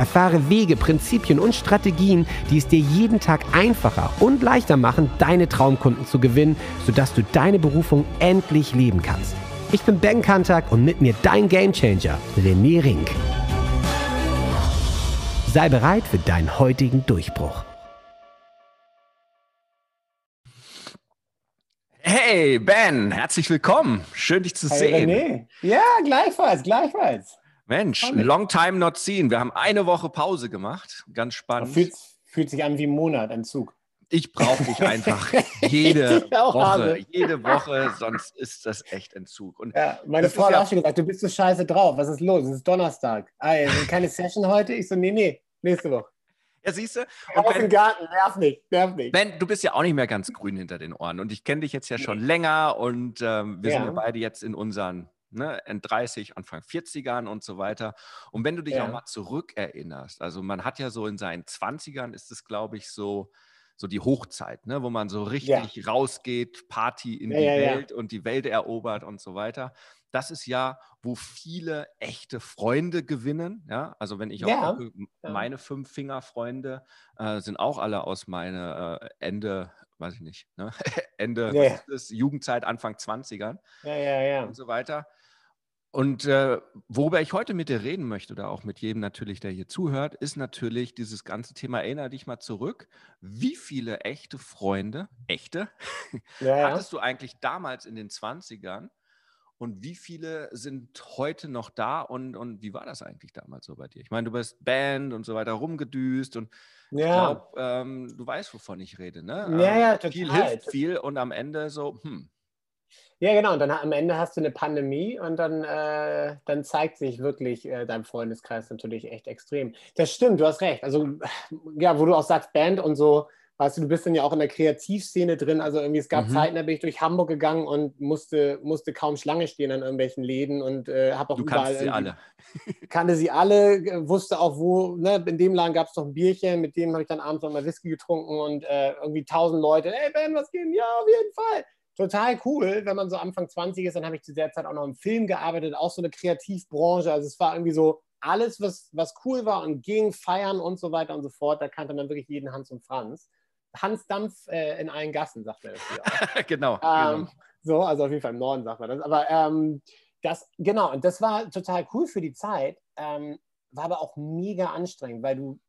Erfahre Wege, Prinzipien und Strategien, die es dir jeden Tag einfacher und leichter machen, deine Traumkunden zu gewinnen, sodass du deine Berufung endlich leben kannst. Ich bin Ben Kantak und mit mir dein Gamechanger, René Rink. Sei bereit für deinen heutigen Durchbruch. Hey Ben, herzlich willkommen. Schön dich zu hey, sehen. René. Ja, gleichfalls, gleichfalls. Mensch, long time not seen. Wir haben eine Woche Pause gemacht. Ganz spannend. Fühlt, fühlt sich an wie ein Monat Entzug. Ich brauche dich einfach jede Woche, habe. jede Woche, sonst ist das echt Entzug. Und ja, meine Frau hat ja auch schon gesagt, du bist so scheiße drauf. Was ist los? Es ist Donnerstag. Also keine Session heute? Ich so, nee, nee, nächste Woche. Ja, siehst du? Auf dem Garten, nerv nicht, nerv nicht. Ben, du bist ja auch nicht mehr ganz grün hinter den Ohren und ich kenne dich jetzt ja schon länger und ähm, wir ja. sind ja beide jetzt in unseren ne, in 30, Anfang 40ern und so weiter. Und wenn du dich ja. auch mal zurückerinnerst, also man hat ja so in seinen 20ern ist es, glaube ich, so, so die Hochzeit, ne, wo man so richtig ja. rausgeht, Party in die Welt und die Welt erobert und so weiter das ist ja, wo viele echte Freunde gewinnen. Ja, also wenn ich ja. auch meine fünf Finger-Freunde äh, sind auch alle aus meiner äh, Ende, weiß ich nicht, ne? Ende ja. ist Jugendzeit, Anfang 20ern ja, ja, ja. und so weiter. Und äh, worüber ich heute mit dir reden möchte, oder auch mit jedem natürlich, der hier zuhört, ist natürlich dieses ganze Thema, erinnere dich mal zurück, wie viele echte Freunde, echte, ja, hattest du eigentlich damals in den 20ern? Und wie viele sind heute noch da und, und wie war das eigentlich damals so bei dir? Ich meine, du bist Band und so weiter rumgedüst und ja. ich glaube, ähm, du weißt, wovon ich rede, ne? Ja, ja, total. Viel hilft viel und am Ende so, hm. Ja, genau. Und dann am Ende hast du eine Pandemie und dann, äh, dann zeigt sich wirklich äh, dein Freundeskreis natürlich echt extrem. Das stimmt, du hast recht. Also, ja, wo du auch sagst, Band und so, weißt du, du bist dann ja auch in der Kreativszene drin. Also irgendwie, es gab mhm. Zeiten, da bin ich durch Hamburg gegangen und musste, musste kaum Schlange stehen an irgendwelchen Läden und äh, habe auch du überall. sie alle. kannte sie alle, wusste auch, wo, ne, in dem Laden gab es doch ein Bierchen, mit dem habe ich dann abends noch mal Whisky getrunken und äh, irgendwie tausend Leute, hey Ben, was geht? Ja, auf jeden Fall. Total cool, wenn man so Anfang 20 ist, dann habe ich zu der Zeit auch noch im Film gearbeitet, auch so eine Kreativbranche. Also es war irgendwie so alles, was, was cool war und ging, feiern und so weiter und so fort. Da kannte man wirklich jeden Hans und Franz. Hans Dampf äh, in allen Gassen, sagt man das genau, ähm, genau, So, also auf jeden Fall im Norden sagt man das. Aber ähm, das, genau, und das war total cool für die Zeit, ähm, war aber auch mega anstrengend, weil du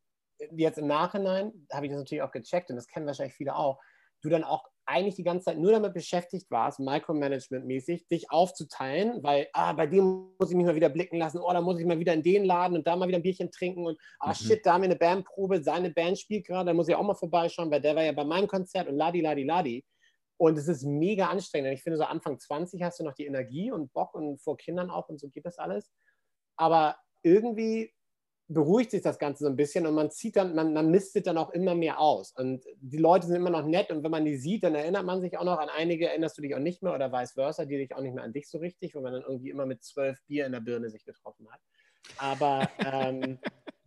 jetzt im Nachhinein, habe ich das natürlich auch gecheckt und das kennen wahrscheinlich viele auch, du dann auch eigentlich die ganze Zeit nur damit beschäftigt warst, Micromanagement-mäßig, dich aufzuteilen, weil, ah, bei dem muss ich mich mal wieder blicken lassen, oh, da muss ich mal wieder in den Laden und da mal wieder ein Bierchen trinken und, ah, mhm. shit, da haben wir eine Bandprobe, seine Band spielt gerade, da muss ich auch mal vorbeischauen, weil der war ja bei meinem Konzert und ladi, ladi, ladi. Und es ist mega anstrengend. Ich finde, so Anfang 20 hast du noch die Energie und Bock und vor Kindern auch und so geht das alles. Aber irgendwie beruhigt sich das Ganze so ein bisschen und man zieht dann, man, man mistet dann auch immer mehr aus. Und die Leute sind immer noch nett und wenn man die sieht, dann erinnert man sich auch noch an einige, erinnerst du dich auch nicht mehr oder vice versa, die dich auch nicht mehr an dich so richtig, wo man dann irgendwie immer mit zwölf Bier in der Birne sich getroffen hat. Aber, ähm,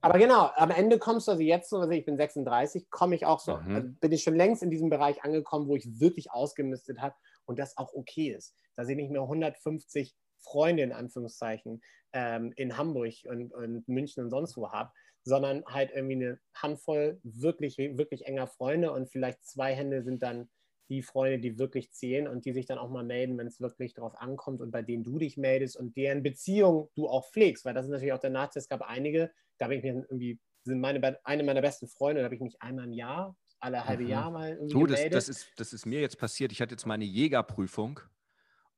aber genau, am Ende kommst du also jetzt so, also ich bin 36, komme ich auch so, mhm. also bin ich schon längst in diesem Bereich angekommen, wo ich wirklich ausgemistet habe und das auch okay ist. Da sind nicht mehr 150 Freunde in Anführungszeichen ähm, in Hamburg und, und München und sonst wo habe, sondern halt irgendwie eine Handvoll wirklich, wirklich enger Freunde und vielleicht zwei Hände sind dann die Freunde, die wirklich zählen und die sich dann auch mal melden, wenn es wirklich darauf ankommt und bei denen du dich meldest und deren Beziehung du auch pflegst, weil das ist natürlich auch der Nachteil. Es gab einige, da bin ich mir irgendwie, sind meine, eine meiner besten Freunde, da habe ich mich einmal im Jahr, alle halbe mhm. Jahr mal irgendwie du, das, das, ist, das ist mir jetzt passiert. Ich hatte jetzt meine Jägerprüfung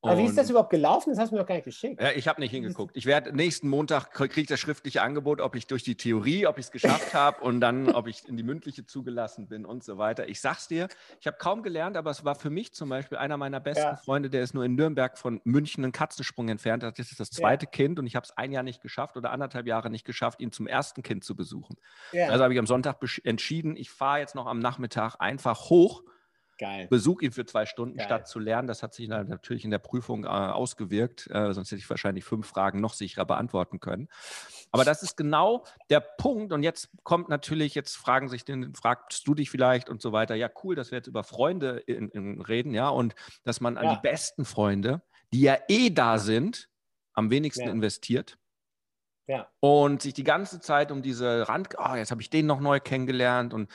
Aber wie ist das überhaupt gelaufen? Das hast du mir noch gar nicht geschickt. Ja, ich habe nicht hingeguckt. Ich werde nächsten Montag kriege ich das schriftliche Angebot, ob ich durch die Theorie, ob ich es geschafft habe und dann, ob ich in die mündliche zugelassen bin und so weiter. Ich sag's dir, ich habe kaum gelernt, aber es war für mich zum Beispiel einer meiner besten ja. Freunde, der ist nur in Nürnberg von München einen Katzensprung entfernt. Das ist das zweite ja. Kind und ich habe es ein Jahr nicht geschafft oder anderthalb Jahre nicht geschafft, ihn zum ersten Kind zu besuchen. Ja. Also habe ich am Sonntag entschieden, ich fahre jetzt noch am Nachmittag einfach hoch Geil. Besuch ihn für zwei Stunden, Geil. statt zu lernen. Das hat sich natürlich in der Prüfung äh, ausgewirkt. Äh, sonst hätte ich wahrscheinlich fünf Fragen noch sicherer beantworten können. Aber das ist genau der Punkt. Und jetzt kommt natürlich, jetzt fragen sich den, fragst du dich vielleicht und so weiter. Ja, cool, dass wir jetzt über Freunde in, in reden, ja, und dass man an ja. die besten Freunde, die ja eh da sind, am wenigsten ja. investiert. Ja. Und sich die ganze Zeit um diese Rand, oh, jetzt habe ich den noch neu kennengelernt und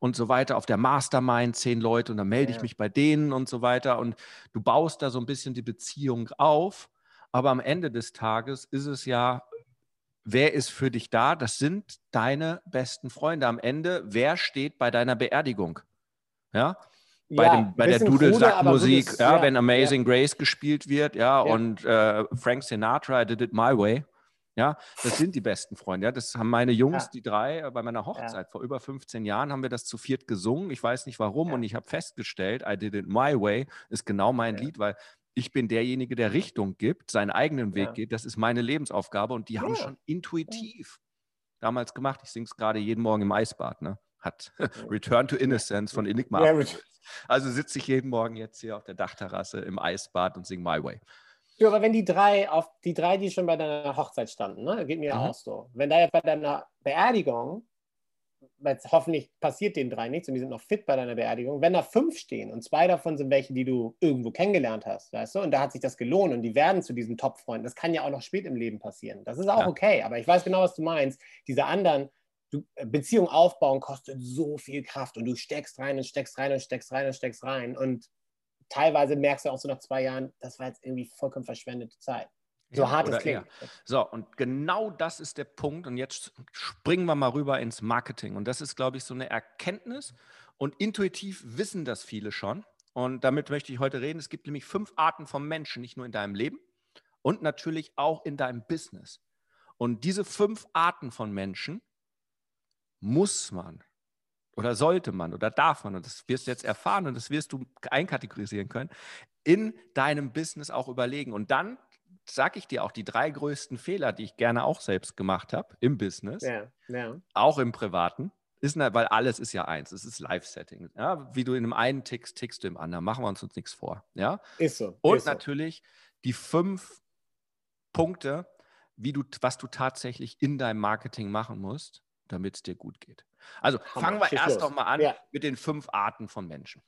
und so weiter, auf der Mastermind zehn Leute und dann melde ja. ich mich bei denen und so weiter. Und du baust da so ein bisschen die Beziehung auf. Aber am Ende des Tages ist es ja, wer ist für dich da? Das sind deine besten Freunde. Am Ende, wer steht bei deiner Beerdigung? Ja, bei, ja, dem, bei der Dudelsackmusik, ja, ja, wenn Amazing. Grace gespielt wird, ja, und äh, Frank Sinatra, I did it my way. Ja, das sind die besten Freunde. Ja, das haben meine Jungs, ja. die drei, äh, bei meiner Hochzeit ja. vor über 15 Jahren haben wir das zu viert gesungen. Ich weiß nicht warum und ich habe festgestellt, I did it my way ist genau mein Lied, weil ich bin derjenige, der Richtung gibt, seinen eigenen Weg geht. Das ist meine Lebensaufgabe und die haben schon intuitiv damals gemacht. Ich singe es gerade jeden Morgen im Eisbad. Ne? Hat Return to Innocence von Enigma. also sitze ich jeden Morgen jetzt hier auf der Dachterrasse im Eisbad und singe My Way. Ja, aber wenn die drei, auf die drei, die schon bei deiner Hochzeit standen, ne, geht mir mhm. auch so. Wenn da jetzt bei deiner Beerdigung, weil hoffentlich passiert den drei nichts und die sind noch fit bei deiner Beerdigung, wenn da fünf stehen und zwei davon sind welche, die du irgendwo kennengelernt hast, weißt du, und da hat sich das gelohnt und die werden zu diesen Top-Freunden, das kann ja auch noch spät im Leben passieren. Das ist auch ja. okay, aber ich weiß genau, was du meinst. Diese anderen, du, äh, Beziehung aufbauen kostet so viel Kraft und du steckst rein und steckst rein und steckst rein und steckst rein und teilweise merkst du auch so nach zwei Jahren, das war jetzt irgendwie vollkommen verschwendete Zeit. So ja, hart es klingt. Eher. So, und genau das ist der Punkt. Und jetzt springen wir mal rüber ins Marketing. Und das ist, glaube ich, so eine Erkenntnis. Und intuitiv wissen das viele schon. Und damit möchte ich heute reden. Es gibt nämlich fünf Arten von Menschen, nicht nur in deinem Leben und natürlich auch in deinem Business. Und diese fünf Arten von Menschen muss man oder sollte man oder darf man, und das wirst du jetzt erfahren und das wirst du einkategorisieren können, in deinem Business auch überlegen. Und dann sage ich dir auch die drei größten Fehler, die ich gerne auch selbst gemacht habe im Business, ja, ja. auch im Privaten. Ist, weil alles ist ja eins, es ist Live-Setting. Ja? Wie du in einem einen tickst, tickst du im anderen. Machen wir uns uns nichts vor. Ja? Ist so. Und ist natürlich so. die fünf Punkte, wie du, was du tatsächlich in deinem Marketing machen musst, damit es dir gut geht. Also fangen wir erst doch mal an ja. mit den fünf Arten von Menschen.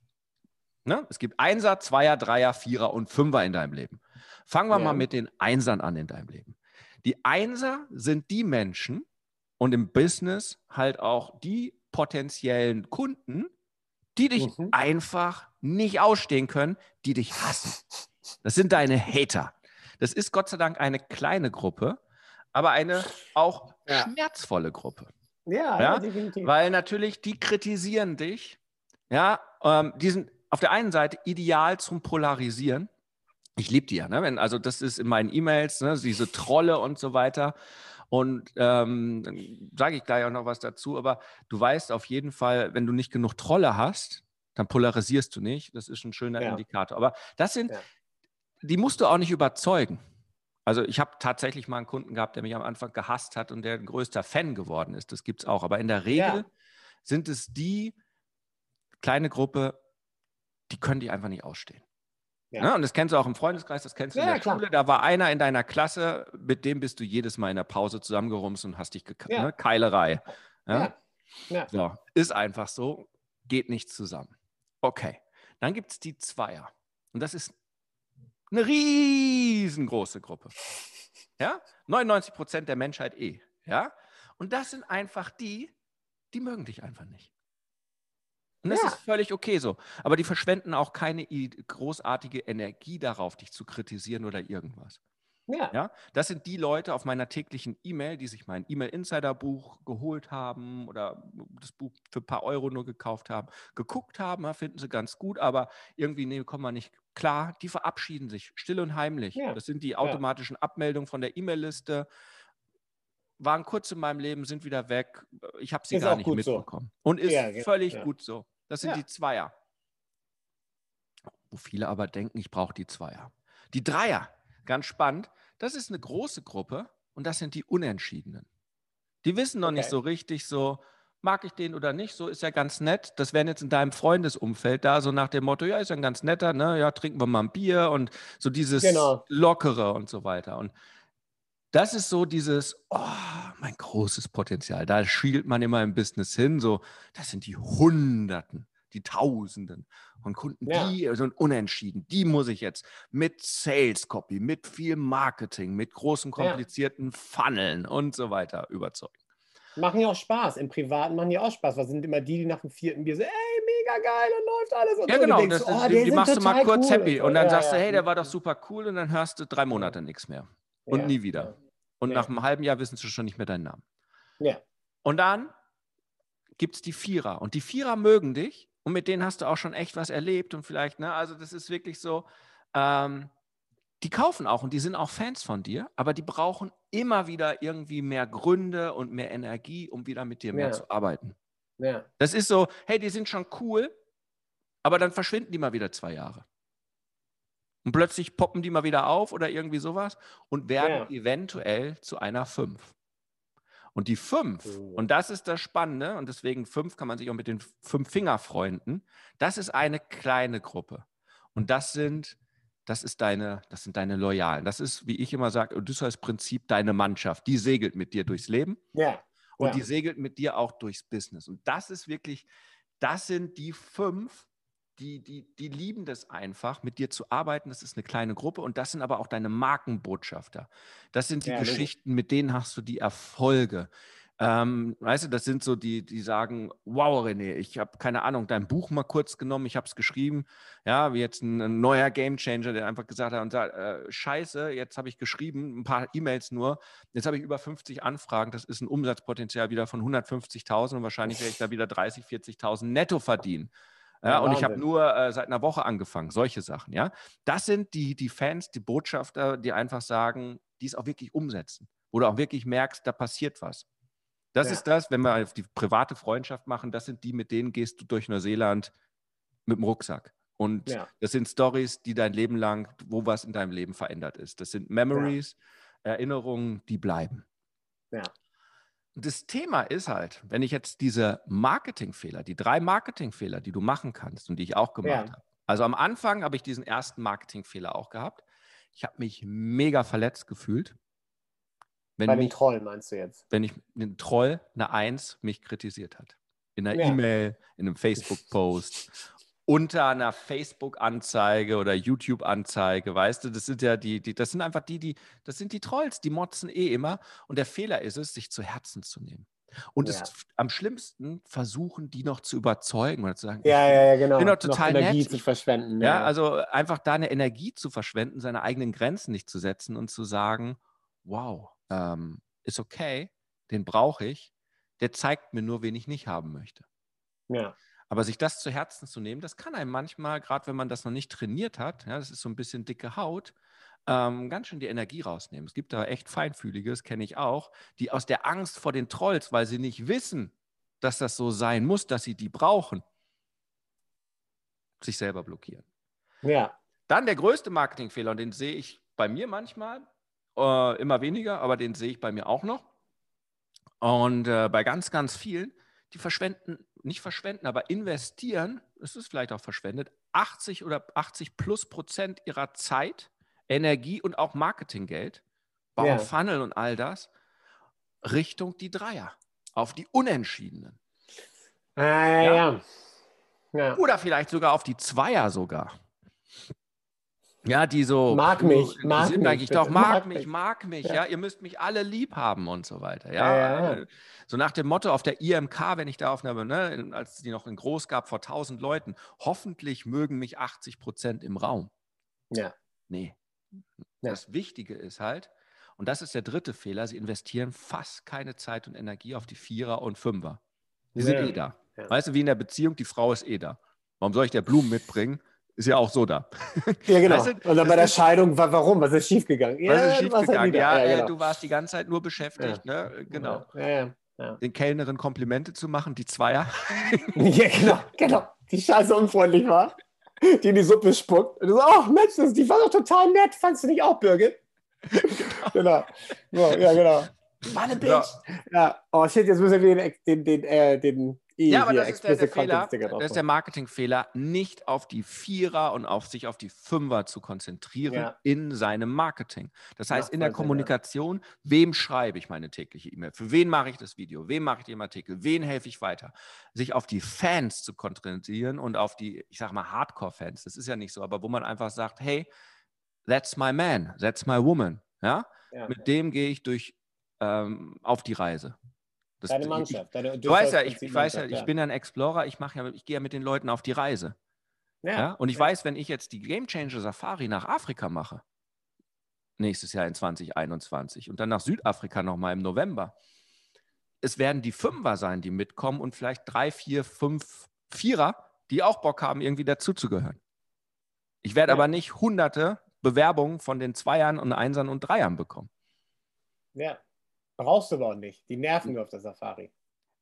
Ne? Es gibt Einser, Zweier, Dreier, Vierer und Fünfer in deinem Leben. Fangen wir ja. mal mit den Einsern an in deinem Leben. Die Einser sind die Menschen und im Business halt auch die potenziellen Kunden, die dich mhm. einfach nicht ausstehen können, die dich hassen. Das sind deine Hater. Das ist Gott sei Dank eine kleine Gruppe, aber eine auch ja. schmerzvolle Gruppe. Ja, ja, definitiv. Weil natürlich die kritisieren dich. Ja, ähm, die sind auf der einen Seite ideal zum Polarisieren. Ich liebe die ja, ne? Wenn, also das ist in meinen E-Mails, ne? diese Trolle und so weiter. Und ähm, sage ich gleich auch noch was dazu, aber du weißt auf jeden Fall, wenn du nicht genug Trolle hast, dann polarisierst du nicht. Das ist ein schöner ja. Indikator. Aber das sind, ja. die musst du auch nicht überzeugen. Also ich habe tatsächlich mal einen Kunden gehabt, der mich am Anfang gehasst hat und der ein größter Fan geworden ist. Das gibt es auch. Aber in der Regel ja. sind es die kleine Gruppe, die können die einfach nicht ausstehen. Ja. Ne? Und das kennst du auch im Freundeskreis, das kennst du ja, in der klar. Schule. Da war einer in deiner Klasse, mit dem bist du jedes Mal in der Pause zusammengerumst und hast dich gekeilt. Ne? Keilerei. So, ist einfach so, geht nicht zusammen. Okay, dann gibt es die Zweier. Und das ist eine riesengroße Gruppe. Ja? 99 Prozent der Menschheit eh. Ja? Und das sind einfach die, die mögen dich einfach nicht. Und das ja. ist völlig okay so. Aber die verschwenden auch keine großartige Energie darauf, dich zu kritisieren oder irgendwas. Ja. ja. Das sind die Leute auf meiner täglichen E-Mail, die sich mein E-Mail-Insider-Buch geholt haben oder das Buch für ein paar Euro nur gekauft haben, geguckt haben, ja, finden sie ganz gut, aber irgendwie nee, kommen wir nicht klar. Die verabschieden sich still und heimlich. Ja. Das sind die automatischen Abmeldungen von der E-Mail-Liste. Waren kurz in meinem Leben, sind wieder weg. Ich habe sie ist gar nicht mitbekommen. So. Und ist genau. völlig gut so. Das sind die Zweier. Wo viele aber denken, ich brauche die Zweier. Die Dreier, ganz spannend, das ist eine große Gruppe und das sind die Unentschiedenen. Die wissen noch okay. nicht so richtig so, mag ich den oder nicht, so ist ja ganz nett. Das wären jetzt in deinem Freundesumfeld da, so nach dem Motto, ja, ist ja ein ganz netter, ne, ja, trinken wir mal ein Bier und so dieses genau. Lockere und so weiter. Und das ist so dieses, oh, mein großes Potenzial. Da schielt man immer im Business hin, so, das sind die Hunderten die Tausenden von Kunden, ja. die sind unentschieden. Die muss ich jetzt mit Sales Copy, mit viel Marketing, mit großen komplizierten ja. Funneln und so weiter überzeugen. Machen ja auch Spaß. Im Privaten machen die auch Spaß. Was sind immer die, die nach dem vierten Bier so, ey, mega geil, dann läuft alles. Und ja, so. genau. Denkst, das, oh, die, die machst du mal kurz cool happy. Und dann ja, sagst du, hey, der war doch super cool. Und dann hörst du drei Monate nichts mehr. Und nie wieder. Und nach einem halben Jahr wissen sie schon nicht mehr deinen Namen. Ja. Und dann gibt es die Vierer. Und die Vierer mögen dich und mit denen hast du auch schon echt was erlebt und vielleicht, ne, also das ist wirklich so, ähm, die kaufen auch und die sind auch Fans von dir, aber die brauchen immer wieder irgendwie mehr Gründe und mehr Energie, um wieder mit dir mehr ja. zu arbeiten. Ja. Das ist so, hey, die sind schon cool, aber dann verschwinden die mal wieder zwei Jahre. Und plötzlich poppen die mal wieder auf oder irgendwie sowas und werden ja. eventuell zu einer Fünf. Und die fünf, oh. und das ist das Spannende, und deswegen fünf kann man sich auch mit den fünf Finger freunden, das ist eine kleine Gruppe. Und das sind, das ist deine, das sind deine Loyalen. Das ist, wie ich immer sage, Odysseus-Prinzip, deine Mannschaft. Die segelt mit dir durchs Leben. Ja. Und ja. die segelt mit dir auch durchs Business. Und das ist wirklich, das sind die fünf, die, die, die lieben das einfach, mit dir zu arbeiten. Das ist eine kleine Gruppe und das sind aber auch deine Markenbotschafter. Das sind die ja, Geschichten, mit denen hast du die Erfolge. Ähm, weißt du, das sind so die, die sagen, wow, René, ich habe keine Ahnung, dein Buch mal kurz genommen, ich habe es geschrieben, ja, wie jetzt ein, ein, neuer Gamechanger, der einfach gesagt hat und sagt, äh, scheiße, jetzt habe ich geschrieben, ein paar E-Mails nur, jetzt habe ich über 50 Anfragen, das ist ein Umsatzpotenzial wieder von 150.000 und wahrscheinlich werde ich da wieder 30, 40.000 netto verdienen. Ja, und ich habe nur äh, seit einer Woche angefangen, solche Sachen, ja. Das sind die, die Fans, die Botschafter, die einfach sagen, die es auch wirklich umsetzen. Wo du auch wirklich merkst, da passiert was. Das ja. ist das, wenn wir auf die private Freundschaft machen, das sind die, mit denen gehst du durch Neuseeland mit dem Rucksack. Und ja. das sind Stories, die dein Leben lang, wo was in deinem Leben verändert ist. Das sind Memories, ja. Erinnerungen, die bleiben. Ja das Thema ist halt, wenn ich jetzt diese Marketingfehler, die drei Marketingfehler, die du machen kannst und die ich auch gemacht ja. habe. Also am Anfang habe ich diesen ersten Marketingfehler auch gehabt. Ich habe mich mega verletzt gefühlt. Wenn Bei dem Troll meinst du jetzt? Wenn ich ein Troll, eine Eins, mich kritisiert hat. In einer ja. E-Mail, in einem Facebook-Post unter einer Facebook-Anzeige oder YouTube-Anzeige, weißt du, das sind ja die, die, das sind einfach die, die, das sind die Trolls, die motzen eh immer. Und der Fehler ist es, sich zu Herzen zu nehmen. Und ja. es am schlimmsten versuchen, die noch zu überzeugen oder zu sagen, ja, ja, ja, genau. bin doch total noch Energie nett. zu verschwenden. Ja, ja, also einfach da eine Energie zu verschwenden, seine eigenen Grenzen nicht zu setzen und zu sagen, wow, ähm, ist okay, den brauche ich, der zeigt mir nur, wen ich nicht haben möchte. Ja. Aber sich das zu Herzen zu nehmen, das kann einem manchmal, gerade wenn man das noch nicht trainiert hat, ja, das ist so ein bisschen dicke Haut, ähm, ganz schön die Energie rausnehmen. Es gibt da echt Feinfühlige, das kenne ich auch, die aus der Angst vor den Trolls, weil sie nicht wissen, dass das so sein muss, dass sie die brauchen, sich selber blockieren. Ja. Dann der größte Marketingfehler, und den sehe ich bei mir manchmal, äh, immer weniger, aber den sehe ich bei mir auch noch. Und äh, bei ganz, ganz vielen, die verschwenden, nicht verschwenden, aber investieren, es ist vielleicht auch verschwendet, 80 oder 80 plus Prozent ihrer Zeit, Energie und auch Marketinggeld, bauen ja. Funnel und all das, Richtung die Dreier, auf die Unentschiedenen. Ja. Ja. ja. Oder vielleicht sogar auf die Zweier sogar. Ja, die so. Mag mich, mag sind mich. Eigentlich doch, mag, mag mich, mag mich, ja. ja. Ihr müsst mich alle lieb haben und so weiter. Ja. ja, ja. So nach dem Motto auf der IMK, wenn ich da auf einer, ne, als die noch in groß gab vor 1000 Leuten, hoffentlich mögen mich 80 Prozent im Raum. Ja. Nee, Ja. Das Wichtige ist halt, und das ist der dritte Fehler, sie investieren fast keine Zeit und Energie auf die Vierer und Fünfer. Die sind eh da. Weißt du, wie in der Beziehung, die Frau ist eh da. Warum soll ich der Blumen mitbringen? Ist ja auch so da. Ja, genau. Weißt du, und dann bei der Scheidung, warum? Was ist schiefgegangen? Ja, was ist schiefgegangen? Halt ja, ja genau. du warst die ganze Zeit nur beschäftigt. Ja. Ne? Genau. Ja, ja, Den Kellnerin Komplimente zu machen, die Zweier. ja, genau, genau. Die scheiße unfreundlich war, die in die Suppe spuckt. Und du so, oh Mensch, die war doch total nett. Fandest du nicht auch, Birgit? genau. So, ja, genau. War eine Bitch. Ja. Oh shit, jetzt müssen wir den, den, den, äh, den ja, aber das ist der, der Fehler. Das ist der Marketingfehler, nicht auf die Vierer und auf sich auf die Fünfer zu konzentrieren ja. in seinem Marketing. Das heißt, ja, in der Kommunikation, ja. wem schreibe ich meine tägliche E-Mail? Für wen mache ich das Video? Wem mache ich den Artikel? Wen helfe ich weiter? Sich auf die Fans zu konzentrieren und auf die, ich sage mal, Hardcore-Fans. Das ist ja nicht so, aber wo man einfach sagt, hey, that's my man, that's my woman. Ja? Mit dem gehe ich durch ähm, auf die Reise. Das, deine Mannschaft. Deine, du, weißt ja, ich, ich weiß ja, ich bin ja ein Explorer, ich mache ja, ich gehe ja mit den Leuten auf die Reise. Ja, ja? Und ich ja. weiß, wenn ich jetzt die Game Changer Safari nach Afrika mache, nächstes Jahr in 2021 und dann nach Südafrika nochmal im November, es werden die Fünfer sein, die mitkommen und vielleicht drei, vier, fünf Vierer, die auch Bock haben, irgendwie dazuzugehören. Ich werde ja. aber nicht hunderte Bewerbungen von den Zweiern und Einsern und Dreiern bekommen. Ja. Brauchst du aber auch nicht. Die nerven nur auf der Safari.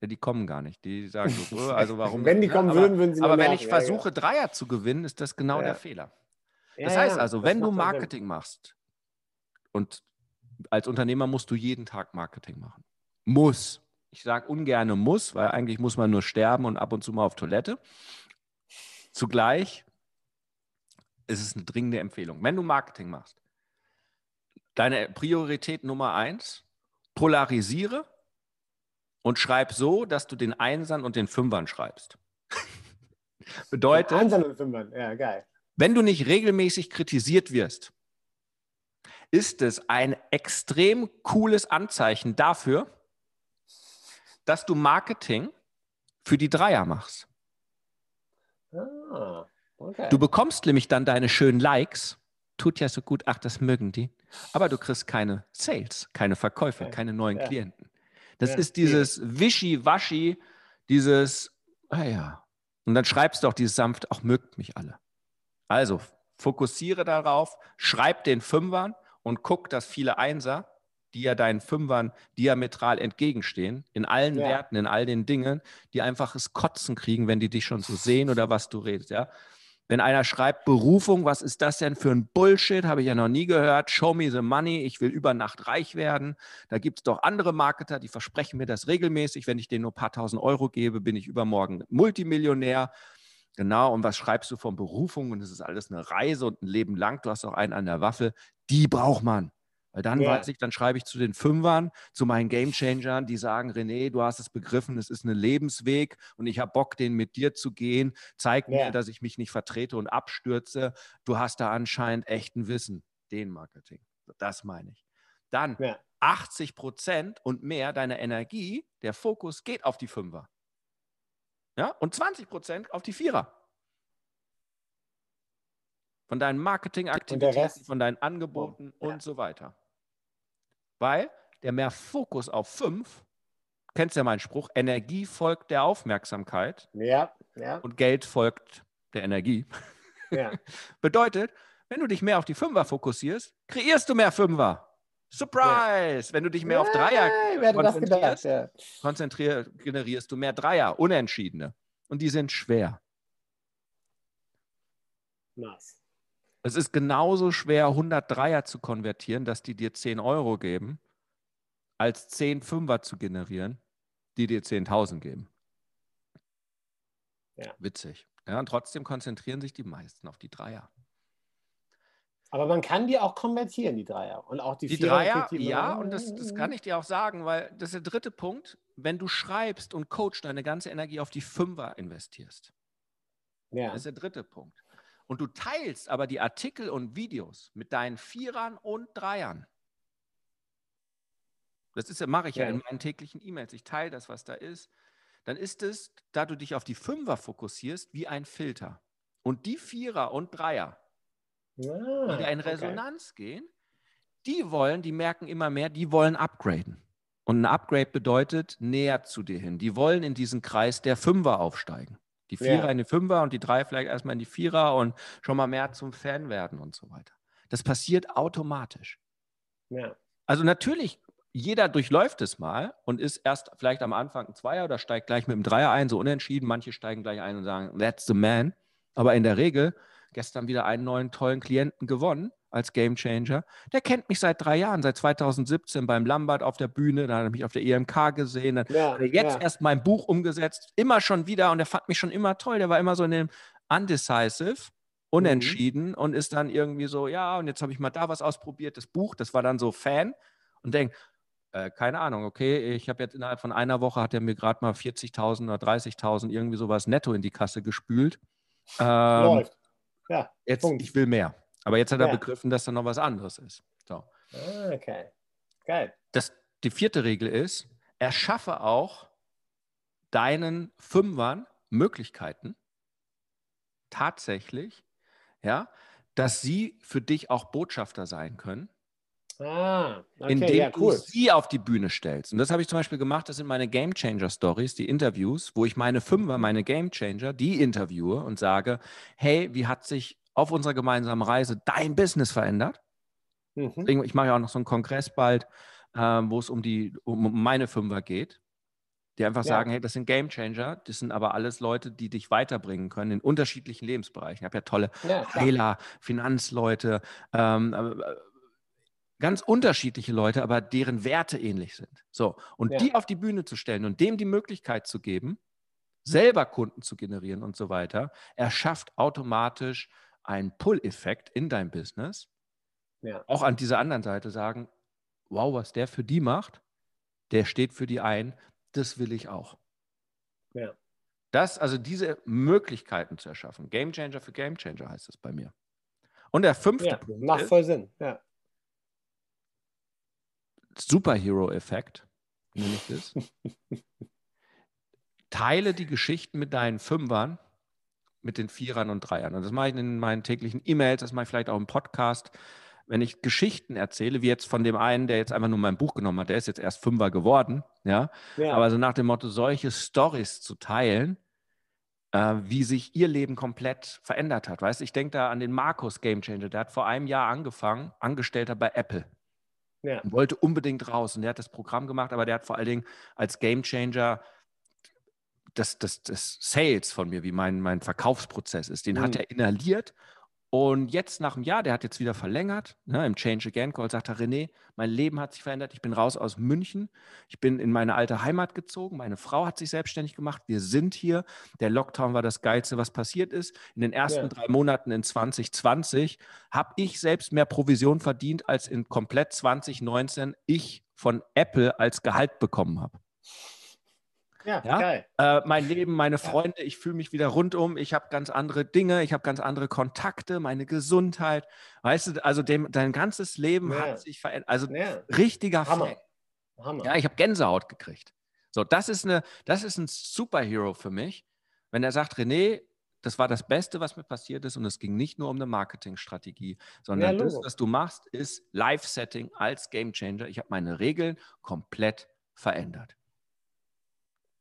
Ja, die kommen gar nicht. Die sagen so, oh, also warum? wenn die kommen aber, würden, würden sie Aber wenn nerven. ich versuche, Dreier zu gewinnen, ist das genau ja. der Fehler. Das ja, heißt also, wenn du Marketing machst und als Unternehmer musst du jeden Tag Marketing machen. Muss. Ich sage ungern muss, weil eigentlich muss man nur sterben und ab und zu mal auf Toilette. Zugleich ist es eine dringende Empfehlung. Wenn du Marketing machst, deine Priorität Nummer eins polarisiere und schreib so, dass du den Einsern und den Fünfern schreibst. Bedeutet, Einsern und Fünfern, ja, geil. Wenn du nicht regelmäßig kritisiert wirst, ist es ein extrem cooles Anzeichen dafür, dass du Marketing für die Dreier machst. Ah, okay. Du bekommst nämlich dann deine schönen Likes tut ja so gut, ach, das mögen die. Aber du kriegst keine Sales, keine Verkäufe, ja. keine neuen ja. Klienten. Das ja. ist dieses Wischi-Waschi, dieses, ah ja. Und dann schreibst du auch dieses sanft, auch mögt mich alle. Also fokussiere darauf, schreib den Fünfern und guck, dass viele Einser, die ja deinen Fünfern diametral entgegenstehen, in allen Werten, in all den Dingen, die einfach das Kotzen kriegen, wenn die dich schon so sehen oder was du redest, ja. Wenn einer schreibt, Berufung, was ist das denn für ein Bullshit? Habe ich ja noch nie gehört. Show me the money, ich will über Nacht reich werden. Da gibt es doch andere Marketer, die versprechen mir das regelmäßig. Wenn ich denen nur ein paar tausend Euro gebe, bin ich übermorgen Multimillionär. Genau, und was schreibst du von Berufung? Und es ist alles eine Reise und ein Leben lang. Du hast auch einen an der Waffe. Die braucht man. Weil dann ja. weiß ich, dann schreibe ich zu den Fünfern, zu meinen Gamechangern, die sagen, René, du hast es begriffen, es ist ein Lebensweg und ich habe Bock, den mit dir zu gehen. Zeig ja. mir, dass ich mich nicht vertrete und abstürze. Du hast da anscheinend echten Wissen. Den Marketing. Das meine ich. Dann ja. 80 Prozent und mehr deiner Energie, der Fokus geht auf die Fünfer. Ja, und 20 Prozent auf die Vierer von deinen Marketingaktivitäten, von deinen Angeboten ja. und so weiter. Weil der mehr Fokus auf fünf, kennst ja meinen Spruch, Energie folgt der Aufmerksamkeit ja, ja. und Geld folgt der Energie. Ja. Bedeutet, wenn du dich mehr auf die Fünfer fokussierst, kreierst du mehr Fünfer. Surprise! Ja. Wenn du dich mehr auf Dreier konzentrierst, ja. konzentrier, generierst du mehr Dreier, Unentschiedene. Und die sind schwer. Nice. Es ist genauso schwer, 100 Dreier zu konvertieren, dass die dir 10 Euro geben, als 10 Fünfer zu generieren, die dir 10.000 geben. Ja. Witzig. Ja, und trotzdem konzentrieren sich die meisten auf die Dreier. Aber man kann die auch konvertieren, die Dreier. Und auch die, die Dreier, ja, und das, das kann ich dir auch sagen, weil das ist der dritte Punkt. Wenn du schreibst und coachst, deine ganze Energie auf die Fünfer investierst. Ja. Das ist der dritte Punkt und du teilst aber die Artikel und Videos mit deinen Vierern und Dreiern. Das ist, mache ich ja. ja in meinen täglichen E-Mails. Ich teile das, was da ist. Dann ist es, da du dich auf die Fünfer fokussierst, wie ein Filter. Und die Vierer und Dreier, ah, die in Resonanz okay. gehen, die wollen, die merken immer mehr, die wollen upgraden. Und ein Upgrade bedeutet näher zu dir hin. Die wollen in diesen Kreis der Fünfer aufsteigen. Die Vierer ja. in die Fünfer und die Drei vielleicht erstmal in die Vierer und schon mal mehr zum Fan werden und so weiter. Das passiert automatisch. Ja. Also natürlich, jeder durchläuft es mal und ist erst vielleicht am Anfang ein Zweier oder steigt gleich mit dem Dreier ein, so unentschieden. Manche steigen gleich ein und sagen, that's the man. Aber in der Regel, gestern wieder einen neuen tollen Klienten gewonnen als Gamechanger. Der kennt mich seit drei Jahren, seit 2017 beim Lambert auf der Bühne, da hat er mich auf der EMK gesehen, dann ja, hat er jetzt ja. erst mein Buch umgesetzt, immer schon wieder und er fand mich schon immer toll, der war immer so in dem Undecisive, unentschieden mhm. und ist dann irgendwie so, ja, und jetzt habe ich mal da was ausprobiert, das Buch, das war dann so Fan und denkt, äh, keine Ahnung, okay, ich habe jetzt innerhalb von einer Woche hat er mir gerade mal 40.000 oder 30.000 irgendwie sowas netto in die Kasse gespült. Ähm, Läuft. Ja, jetzt, Punkt. ich will mehr. Aber jetzt hat er ja. begriffen, dass da noch was anderes ist. So. Okay. Geil. Das, die vierte Regel ist, erschaffe auch deinen Fünfern Möglichkeiten, tatsächlich, ja, dass sie für dich auch Botschafter sein können. Ah, okay, indem ja, cool. du sie auf die Bühne stellst. Und das habe ich zum Beispiel gemacht, das sind meine Game Changer Stories, die Interviews, wo ich meine Fünfer, meine Game Changer, die interviewe und sage, hey, wie hat sich auf unserer gemeinsamen Reise dein Business verändert. Mhm. Ich mache ja auch noch so einen Kongress bald, äh, wo es um, die, um meine Fünfer geht, die einfach ja. sagen, hey, das sind Game Changer, das sind aber alles Leute, die dich weiterbringen können in unterschiedlichen Lebensbereichen. Ich habe ja tolle ja, Heiler, Finanzleute, ähm, äh, ganz unterschiedliche Leute, aber deren Werte ähnlich sind. So, und ja. die auf die Bühne zu stellen und dem die Möglichkeit zu geben, selber Kunden zu generieren und so weiter, erschafft automatisch einen Pull-Effekt in dein Business. Ja. Auch an dieser anderen Seite sagen, wow, was der für die macht, der steht für die ein, das will ich auch. Ja. Das, also diese Möglichkeiten zu erschaffen. Game Changer für Game Changer heißt es bei mir. Und der fünfte ja, Punkt macht voll Sinn, ja. Superhero-Effekt, nenne ich das. Teile die Geschichten mit deinen Fünfern mit den Vierern und Dreiern. Und das mache ich in meinen täglichen E-Mails, das mache ich vielleicht auch im Podcast. Wenn ich Geschichten erzähle, wie jetzt von dem einen, der jetzt einfach nur mein Buch genommen hat, der ist jetzt erst Fünfer geworden, ja. ja. Aber so nach dem Motto, solche Stories zu teilen, äh, wie sich ihr Leben komplett verändert hat. Weißt du, ich denke da an den Markus Gamechanger, der hat vor einem Jahr angefangen, Angestellter bei Apple. Ja. Wollte unbedingt raus. Und der hat das Programm gemacht, aber der hat vor allen Dingen als Gamechanger das, das, das Sales von mir, wie mein, mein Verkaufsprozess ist, den mhm. hat er inhaliert. Und jetzt nach einem Jahr, der hat jetzt wieder verlängert, ne, im Change Again Call, sagt er, René, mein Leben hat sich verändert, ich bin raus aus München, ich bin in meine alte Heimat gezogen, meine Frau hat sich selbstständig gemacht, wir sind hier, der Lockdown war das Geilste, was passiert ist. In den ersten ja. drei Monaten in 2020 habe ich selbst mehr Provision verdient, als in komplett 2019 ich von Apple als Gehalt bekommen habe. Ja, ja? geil. Äh, mein Leben, meine Freunde, ich fühle mich wieder rundum, ich habe ganz andere Dinge, ich habe ganz andere Kontakte, meine Gesundheit. Weißt du, also dem, dein ganzes Leben ja. hat sich verändert. Also ja. richtiger Hammer. Hammer. Ja, ich habe Gänsehaut gekriegt. So, das ist, eine, das ist ein Superhero für mich, wenn er sagt, René, das war das Beste, was mir passiert ist und es ging nicht nur um eine Marketingstrategie, sondern ja, das, was du machst, ist Live-Setting als Gamechanger. Ich habe meine Regeln komplett verändert.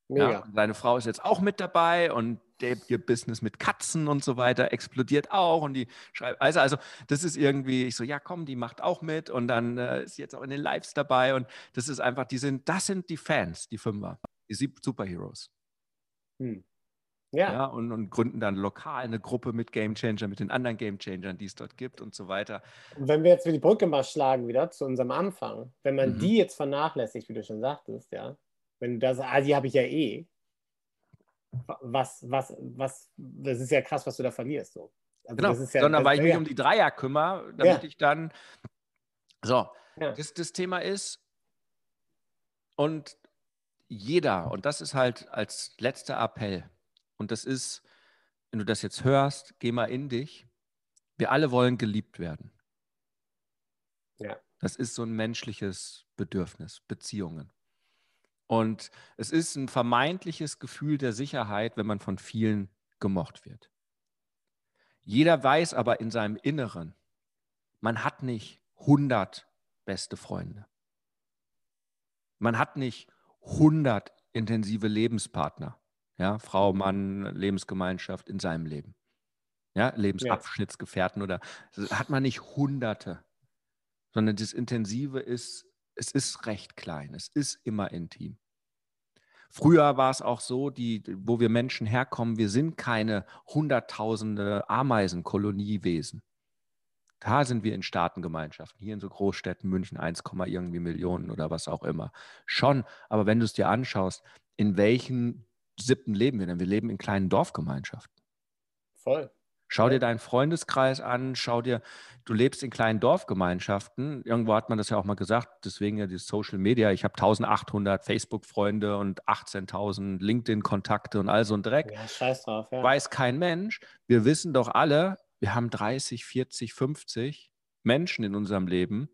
Mega. Ja, seine Frau ist jetzt auch mit dabei und der, ihr Business mit Katzen und so weiter explodiert auch und die schreibt, also, also das ist irgendwie, ich so, ja komm, die macht auch mit und dann äh, ist sie jetzt auch in den Lives dabei und das ist einfach, die sind, das sind die Fans, die Fünfer, die Superheroes. Hm. Ja. ja und, und, gründen dann lokal eine Gruppe mit Game Changer, mit den anderen Game Changern, die es dort gibt und so weiter. Und wenn wir jetzt die Brücke mal schlagen wieder zu unserem Anfang, wenn man mhm. die jetzt vernachlässigt, wie du schon sagtest, ja, wenn das, ah, die habe ich ja eh. Was, was, was, das ist ja krass, was du da verlierst. So. Also genau, ja, sondern weil ich mich ja. um die Dreier kümmere, damit ja. ich dann. So, das, das Thema ist, und jeder, und das ist halt als letzter Appell, und das ist, wenn du das jetzt hörst, geh mal in dich. Wir alle wollen geliebt werden. Ja. Das ist so ein menschliches Bedürfnis, Beziehungen. Und es ist ein vermeintliches Gefühl der Sicherheit, wenn man von vielen gemocht wird. Jeder weiß aber in seinem Inneren, Man hat nicht 100 beste Freunde. Man hat nicht 100 intensive Lebenspartner. Ja, Frau, Mann, Lebensgemeinschaft in seinem Leben. Ja, Lebensabschnittsgefährten oder hat man nicht Hunderte, sondern das Intensive ist, es ist recht klein, es ist immer intim. Früher war es auch so, die, wo wir Menschen herkommen, wir sind keine hunderttausende Ameisenkoloniewesen. Da sind wir in Staatengemeinschaften, hier in so Großstädten, München 1, irgendwie Millionen oder was auch immer. Schon, aber wenn du es dir anschaust, in welchen Sippen leben wir denn? Wir leben in kleinen Dorfgemeinschaften. Voll. Schau dir deinen Freundeskreis an, schau dir, du lebst in kleinen Dorfgemeinschaften. Irgendwo hat man das ja auch mal gesagt, deswegen ja die Social Media. Ich habe 1800 Facebook-Freunde und 18.000 LinkedIn-Kontakte und all so ein Dreck. Ja, scheiß drauf, ja. Weiß kein Mensch. Wir wissen doch alle, wir haben 30, 40, 50 Menschen in unserem Leben,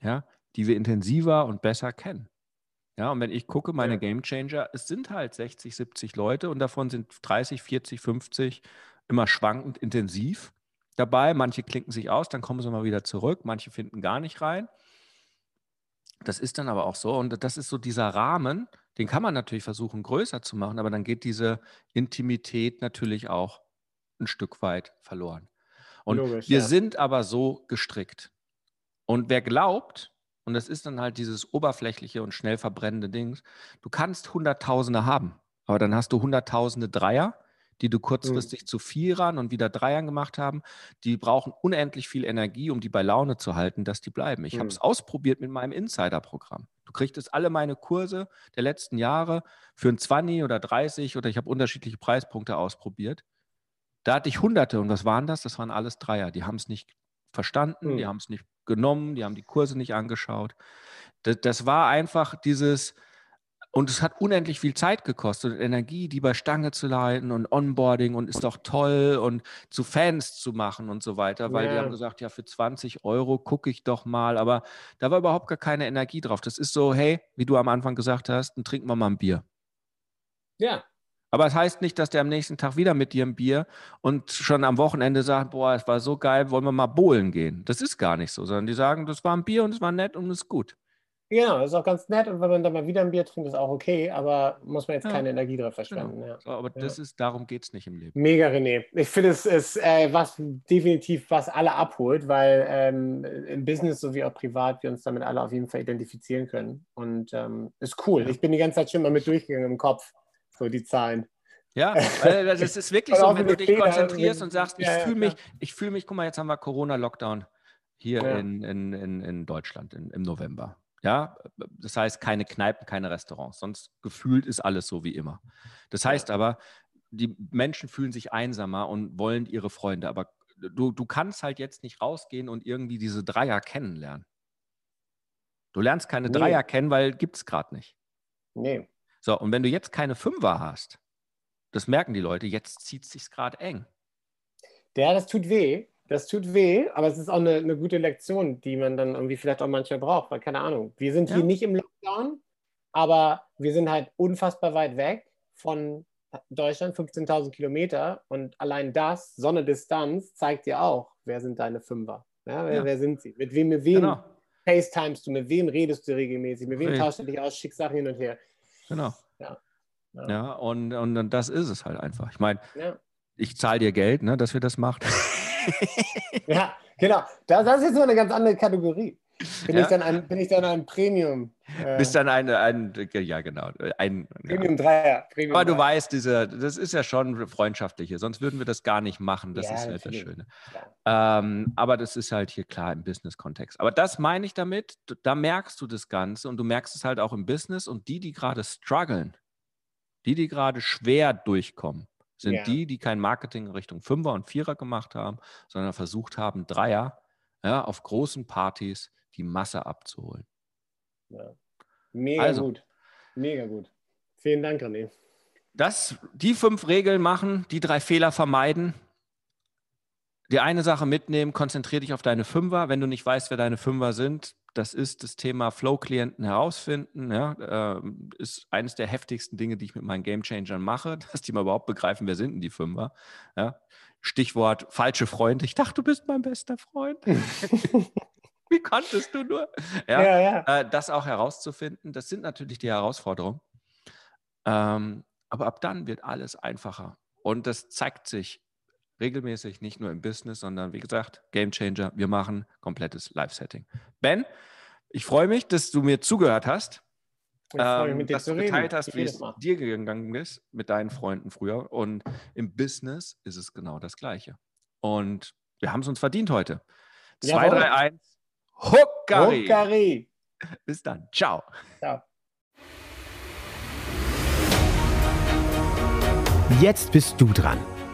ja, die wir intensiver und besser kennen. Ja, und wenn ich gucke, meine ja. Game Changer, es sind halt 60, 70 Leute und davon sind 30, 40, 50 immer schwankend intensiv dabei. Manche klinken sich aus, dann kommen sie mal wieder zurück, manche finden gar nicht rein. Das ist dann aber auch so und das ist so dieser Rahmen, den kann man natürlich versuchen größer zu machen, aber dann geht diese Intimität natürlich auch ein Stück weit verloren. Und Logisch, wir ja. sind aber so gestrickt. Und wer glaubt, und das ist dann halt dieses oberflächliche und schnell verbrennende Ding, du kannst Hunderttausende haben, aber dann hast du Hunderttausende Dreier, die du mhm. kurzfristig mhm. zu Vierern und wieder Dreiern gemacht haben. Die brauchen unendlich viel Energie, um die bei Laune zu halten, dass die bleiben. Ich mhm. habe es ausprobiert mit meinem Insider-Programm. Du kriegst alle meine Kurse der letzten Jahre für ein 20 oder 30 oder ich habe unterschiedliche Preispunkte ausprobiert. Da hatte ich Hunderte und was waren das? Das waren alles Dreier. Die haben es nicht verstanden, mhm. die haben es nicht genommen, die haben die Kurse nicht angeschaut. Das, das war einfach dieses, und es hat unendlich viel Zeit gekostet und Energie, die bei Stange zu leiten und Onboarding und ist doch toll und zu Fans zu machen und so weiter, weil ja. die haben gesagt, ja, für 20 Euro gucke ich doch mal, aber da war überhaupt gar keine Energie drauf. Das ist so, hey, wie du am Anfang gesagt hast, dann trinken wir mal ein Bier. Ja, aber es das heißt nicht, dass der am nächsten Tag wieder mit dir ein Bier und schon am Wochenende sagt, boah, es war so geil, wollen wir mal bowlen gehen. Das ist gar nicht so, sondern die sagen, das war ein Bier und es war nett und es ist gut. Genau, das ist auch ganz nett und wenn man dann mal wieder ein Bier trinkt, ist auch okay, aber muss man jetzt ja. keine Energie drauf verschwenden. Genau. Ja. So, aber ja. das ist, darum geht es nicht im Leben. Mega, René. Ich finde, es ist äh, was definitiv, was alle abholt, weil ähm, im Business sowie auch privat wir uns damit alle auf jeden Fall identifizieren können. Und ähm, ist cool. Ich bin die ganze Zeit schon mal mit durchgegangen im Kopf, so die Zahlen. Ja, weil das ist wirklich so, wenn du dich konzentrierst und sagst, ich fühle mich, ich fühle mich, guck mal, jetzt haben wir Corona-Lockdown hier ja. in, in, in, in Deutschland in, im November. Ja, das heißt keine Kneipen, keine Restaurants, sonst gefühlt ist alles so wie immer. Das heißt aber, die Menschen fühlen sich einsamer und wollen ihre Freunde, aber du, du kannst halt jetzt nicht rausgehen und irgendwie diese Dreier kennenlernen. Du lernst keine nee. Dreier kennen, weil gibt es gerade nicht. Nee. So, und wenn du jetzt keine Fünfer hast, das merken die Leute, jetzt zieht es sich gerade eng. Ja, das tut weh. Das tut weh, aber es ist auch eine, eine, gute Lektion, die man dann irgendwie vielleicht auch manchmal braucht, weil keine Ahnung. Wir sind ja. hier nicht im Lockdown, aber wir sind halt unfassbar weit weg von Deutschland, 15.000 Kilometer und allein das, so eine Distanz, zeigt dir auch, wer sind deine Fünfer. Ja, wer, ja. wer sind sie? Mit wem, mit wem genau. FaceTimest du, mit wem redest du regelmäßig, mit wem tauschst du dich aus, schickst Sachen hin und her. Genau. Ja. Ja, ja und, und das ist es halt einfach. Ich meine, ich zahle dir Geld, ne, dass wir das machen. ja, genau. Das, das ist jetzt nur eine ganz andere Kategorie. Bin, ja. ich, dann ein, bin ich dann ein Premium? Äh, Bist dann ein, ein, ja genau, ein Premium Dreier. Premium Aber du weißt, diese, das ist ja schon freundschaftliche, sonst würden wir das gar nicht machen. Das ja, ist halt das Schöne. Ähm, aber das ist halt hier klar im Business-Kontext. Aber das meine ich damit, da merkst du das Ganze und du merkst es halt auch im Business und die, die gerade strugglen, die, die gerade schwer durchkommen, sind ja. die, die kein Marketing Richtung Fünfer und Vierer gemacht haben, sondern versucht haben, Dreier ja, auf großen Partys die Masse abzuholen. Ja. Mega also, gut. Mega gut. Vielen Dank, René. Das, die fünf Regeln machen, die drei Fehler vermeiden. Die eine Sache mitnehmen, konzentriere dich auf deine Fünfer. Wenn du nicht weißt, wer deine Fünfer sind, das ist das Thema Flow-Klienten herausfinden. Ja, äh, ist eines der heftigsten Dinge, die ich mit meinen Game-Changern mache, dass die mal überhaupt begreifen, wer sind denn die Fünfer. Ja, Stichwort falsche Freunde. Ich dachte, du bist mein bester Freund. Wie konntest du nur? Ja, ja, ja. Äh, das auch herauszufinden, das sind natürlich die Herausforderungen. Ähm, aber ab dann wird alles einfacher. Und das zeigt sich regelmäßig, nicht nur im Business, sondern wie gesagt, Game Changer. Wir machen komplettes Live-Setting. Ben, ich freue mich, dass du mir zugehört hast. Ähm, dass du geteilt hast, wie es dir gegangen ist mit deinen Freunden früher. Und im Business ist es genau das Gleiche. Und wir haben es uns verdient heute. 2, 3, 1. Huckari. Huckari. Bis dann. Ciao. Ciao. Jetzt bist du dran.